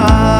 mar.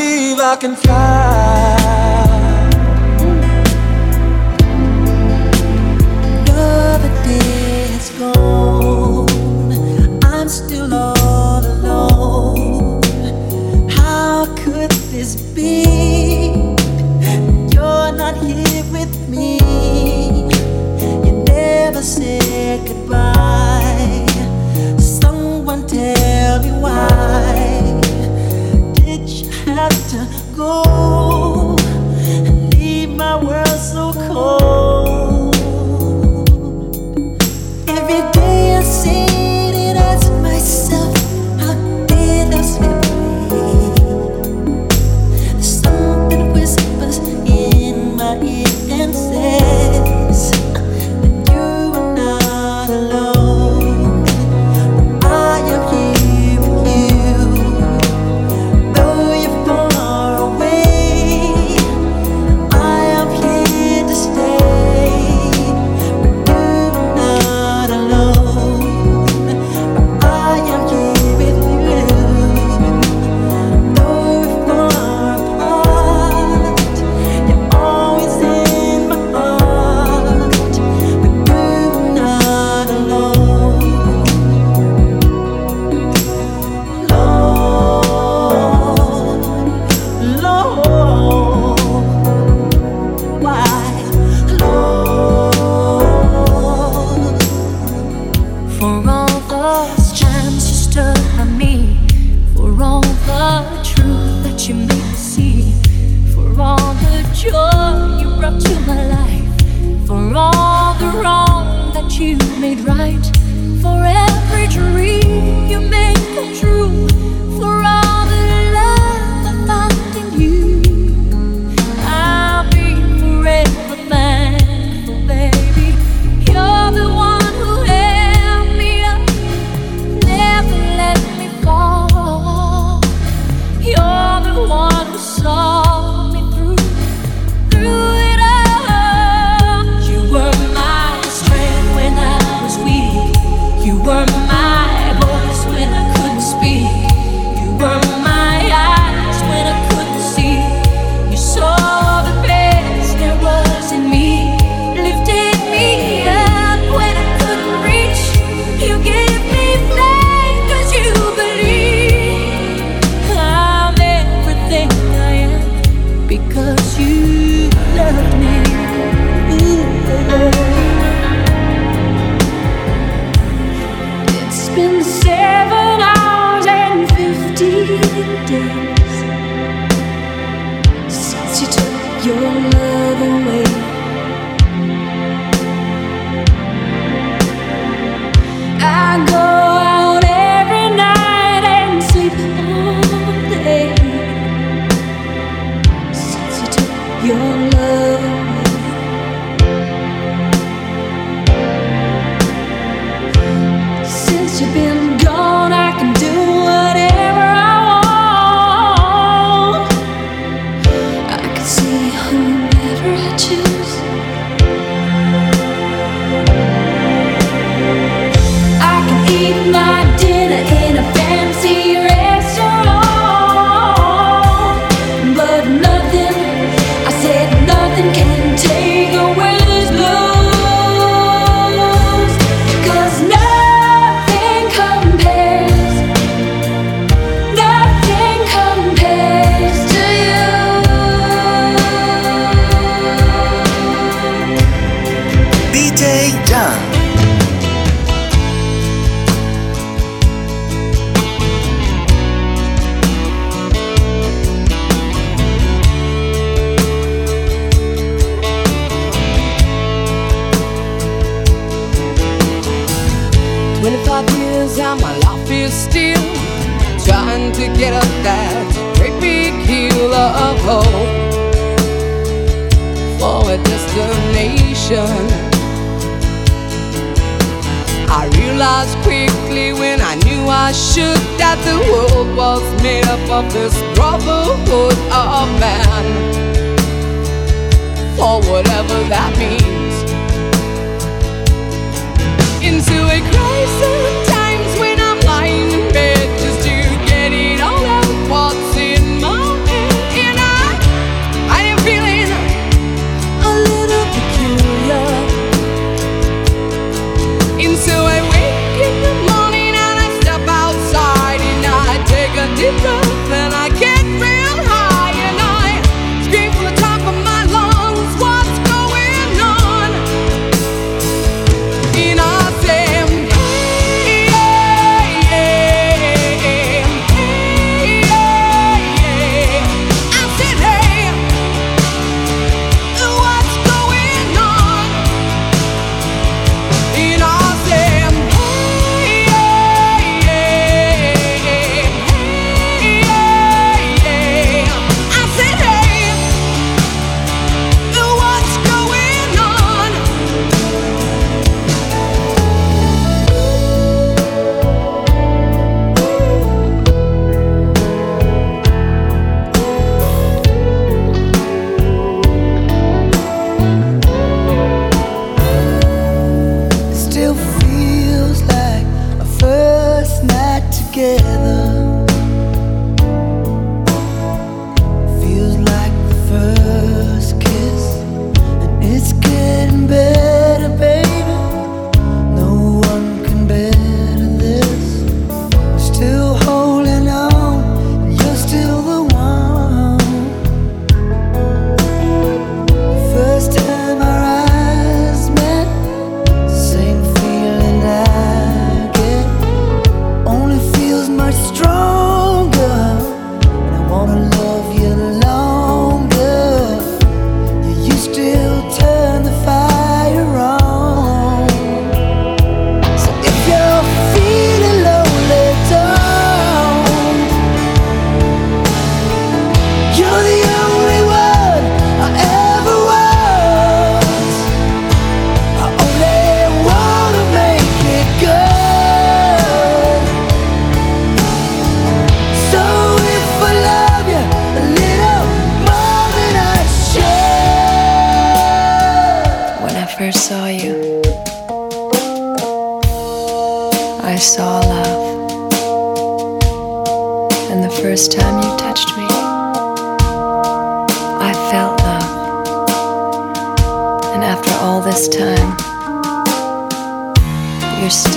believe I can fly.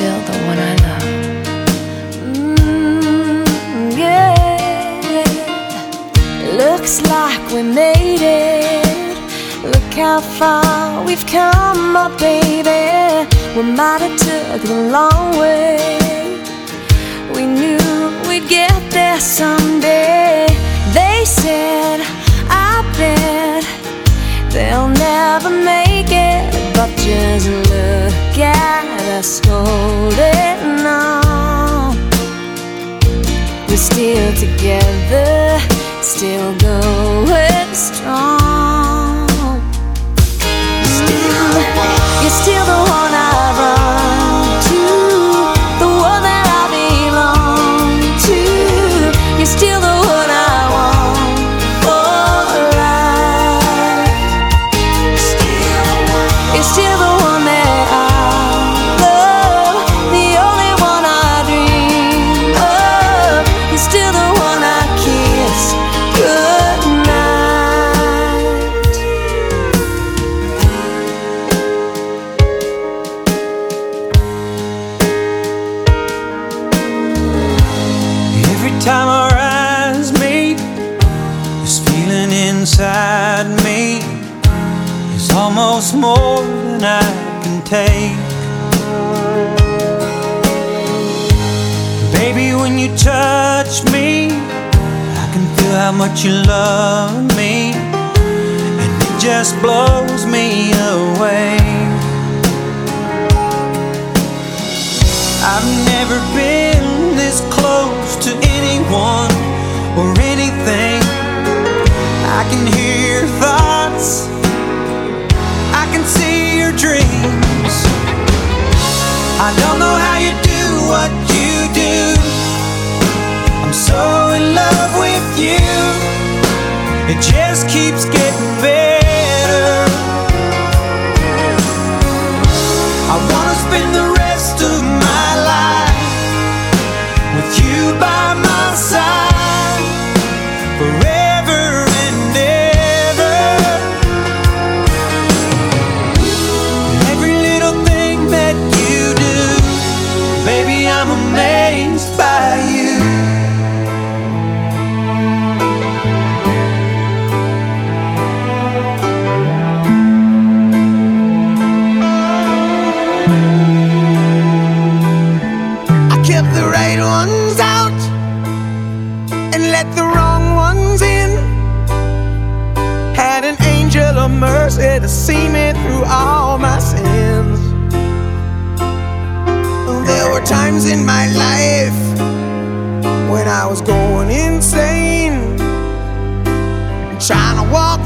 Still the one I love. Mm, yeah. Looks like we made it. Look how far we've come, my baby. We might have took the long way. We knew we'd get there someday. They said, I bet they'll never make it. But just look at us holding on. We're still together, still going strong. Inside me is almost more than I can take. Baby, when you touch me, I can feel how much you love me, and it just blows me away. I've never been this close to anyone I can see your dreams. I don't know how you do what you do. I'm so in love with you, it just keeps getting better. I kept the right ones out and let the wrong ones in. Had an angel of mercy to see me through all my sins. There were times in my life when I was going insane, trying to walk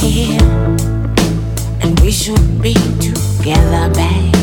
here, and we should be together, babe.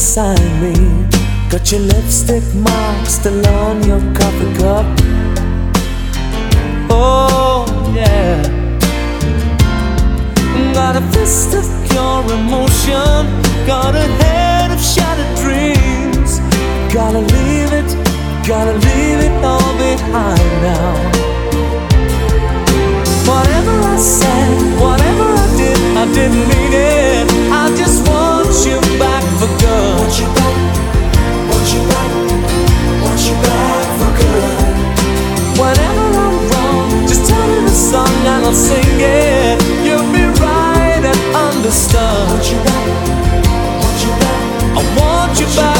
beside me. Got your lipstick mark still on your coffee cup. Oh, yeah. Got a fist of pure emotion. Got a head of shattered dreams. Gotta leave it, gotta leave it all behind now. Whatever I said, whatever I did, I didn't mean it. I just want you back for good. Want you back, want you back, want you back for good. Whatever I'm wrong, just tell me the song and I'll sing it. You'll be right and understood. Want you back, want you back, I want you back.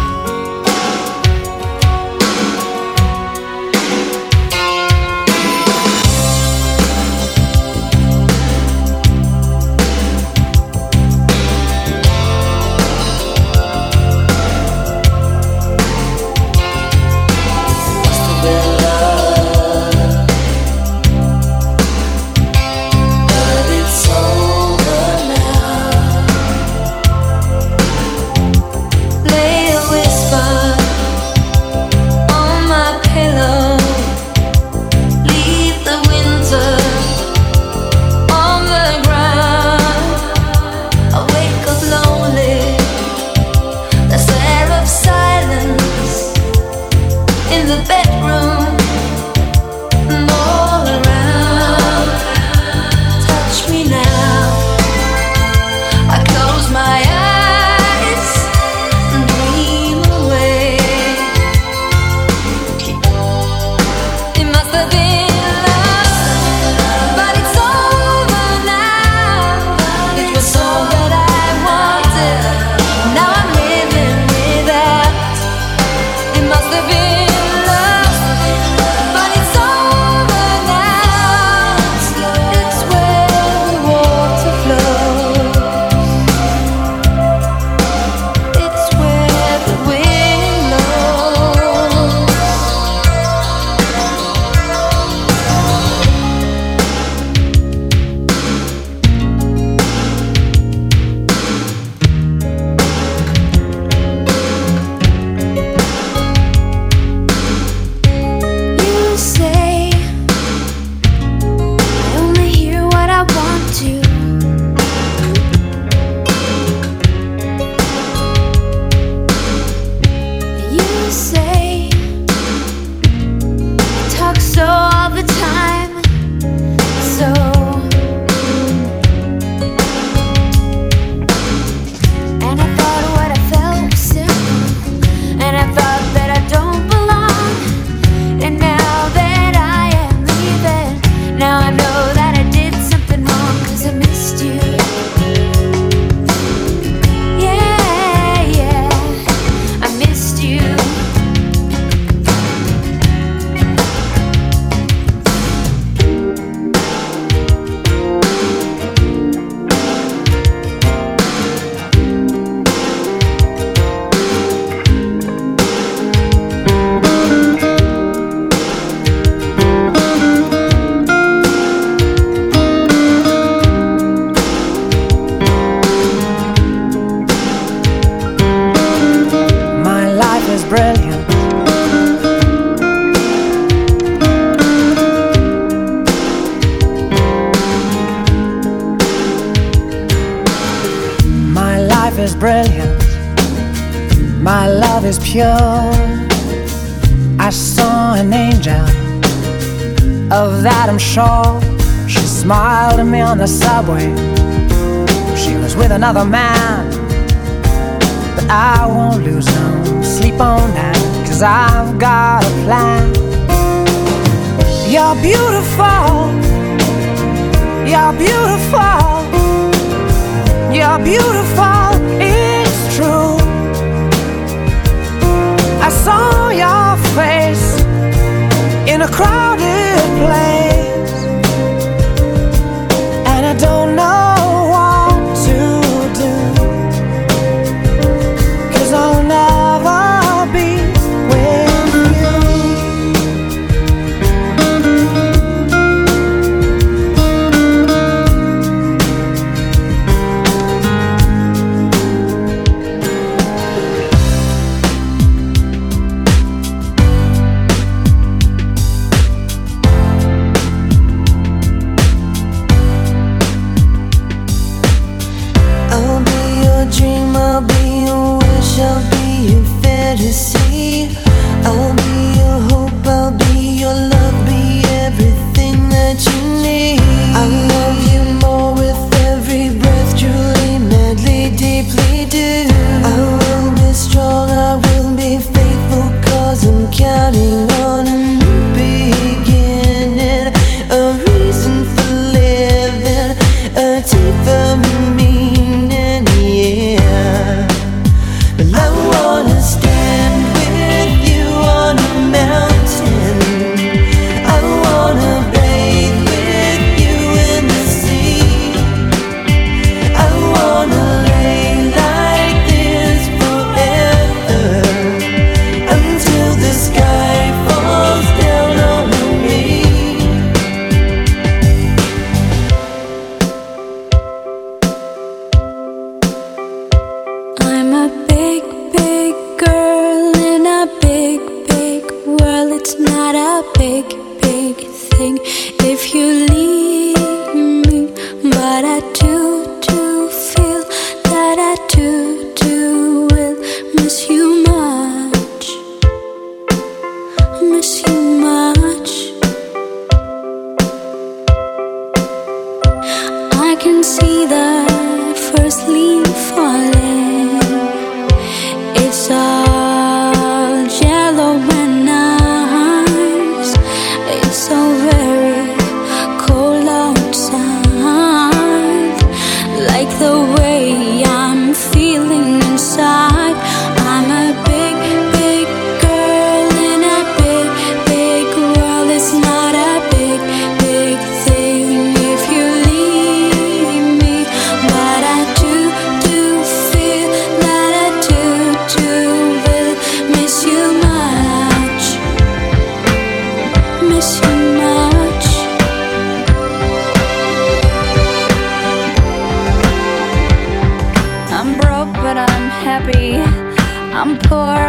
another man.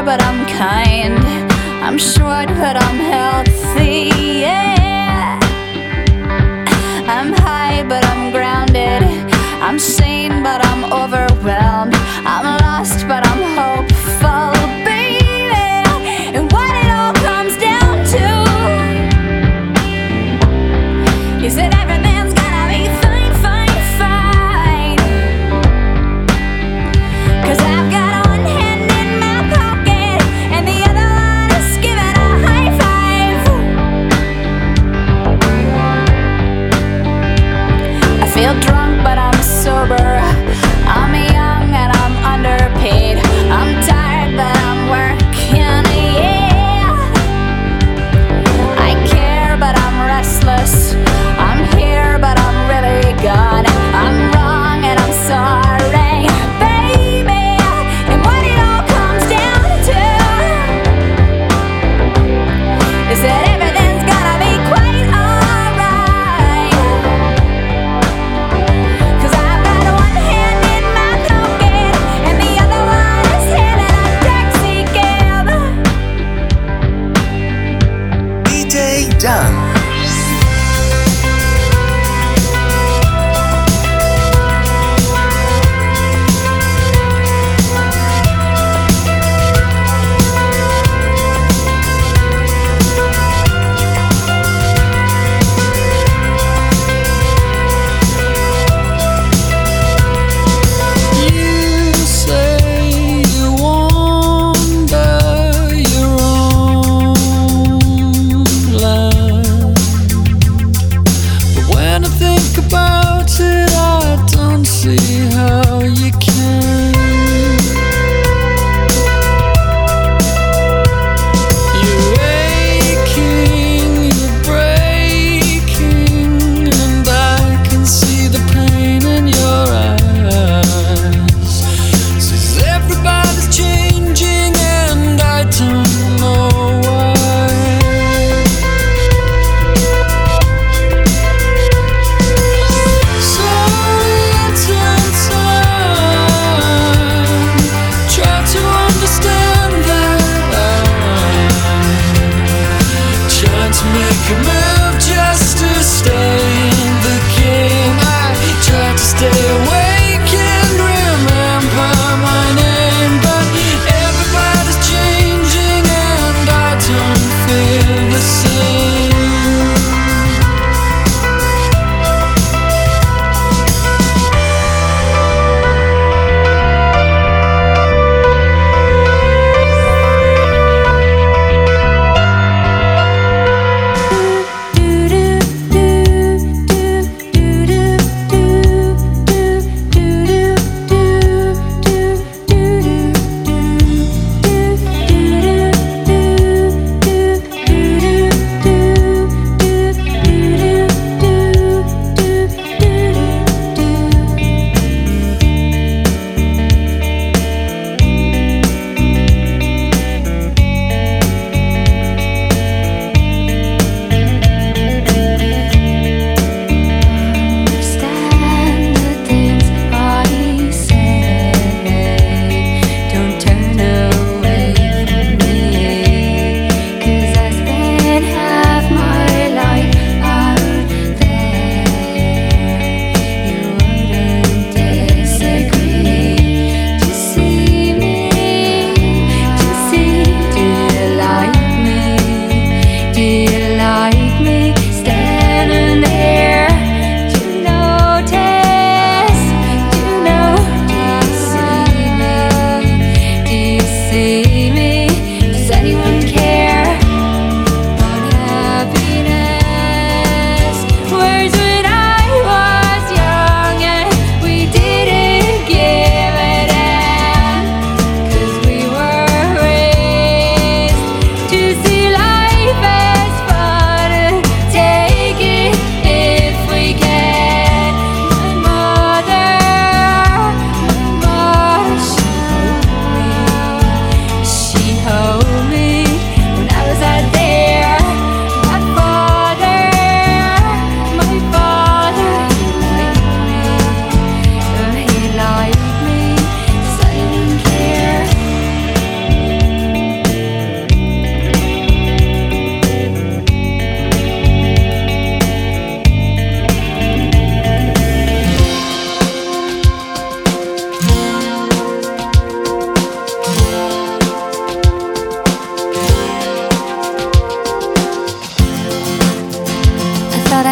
but I'm kind. I'm short, but I'm healthy. Yeah. I'm high, but I'm grounded. I'm sane, but I'm overwhelmed. I'm lost, but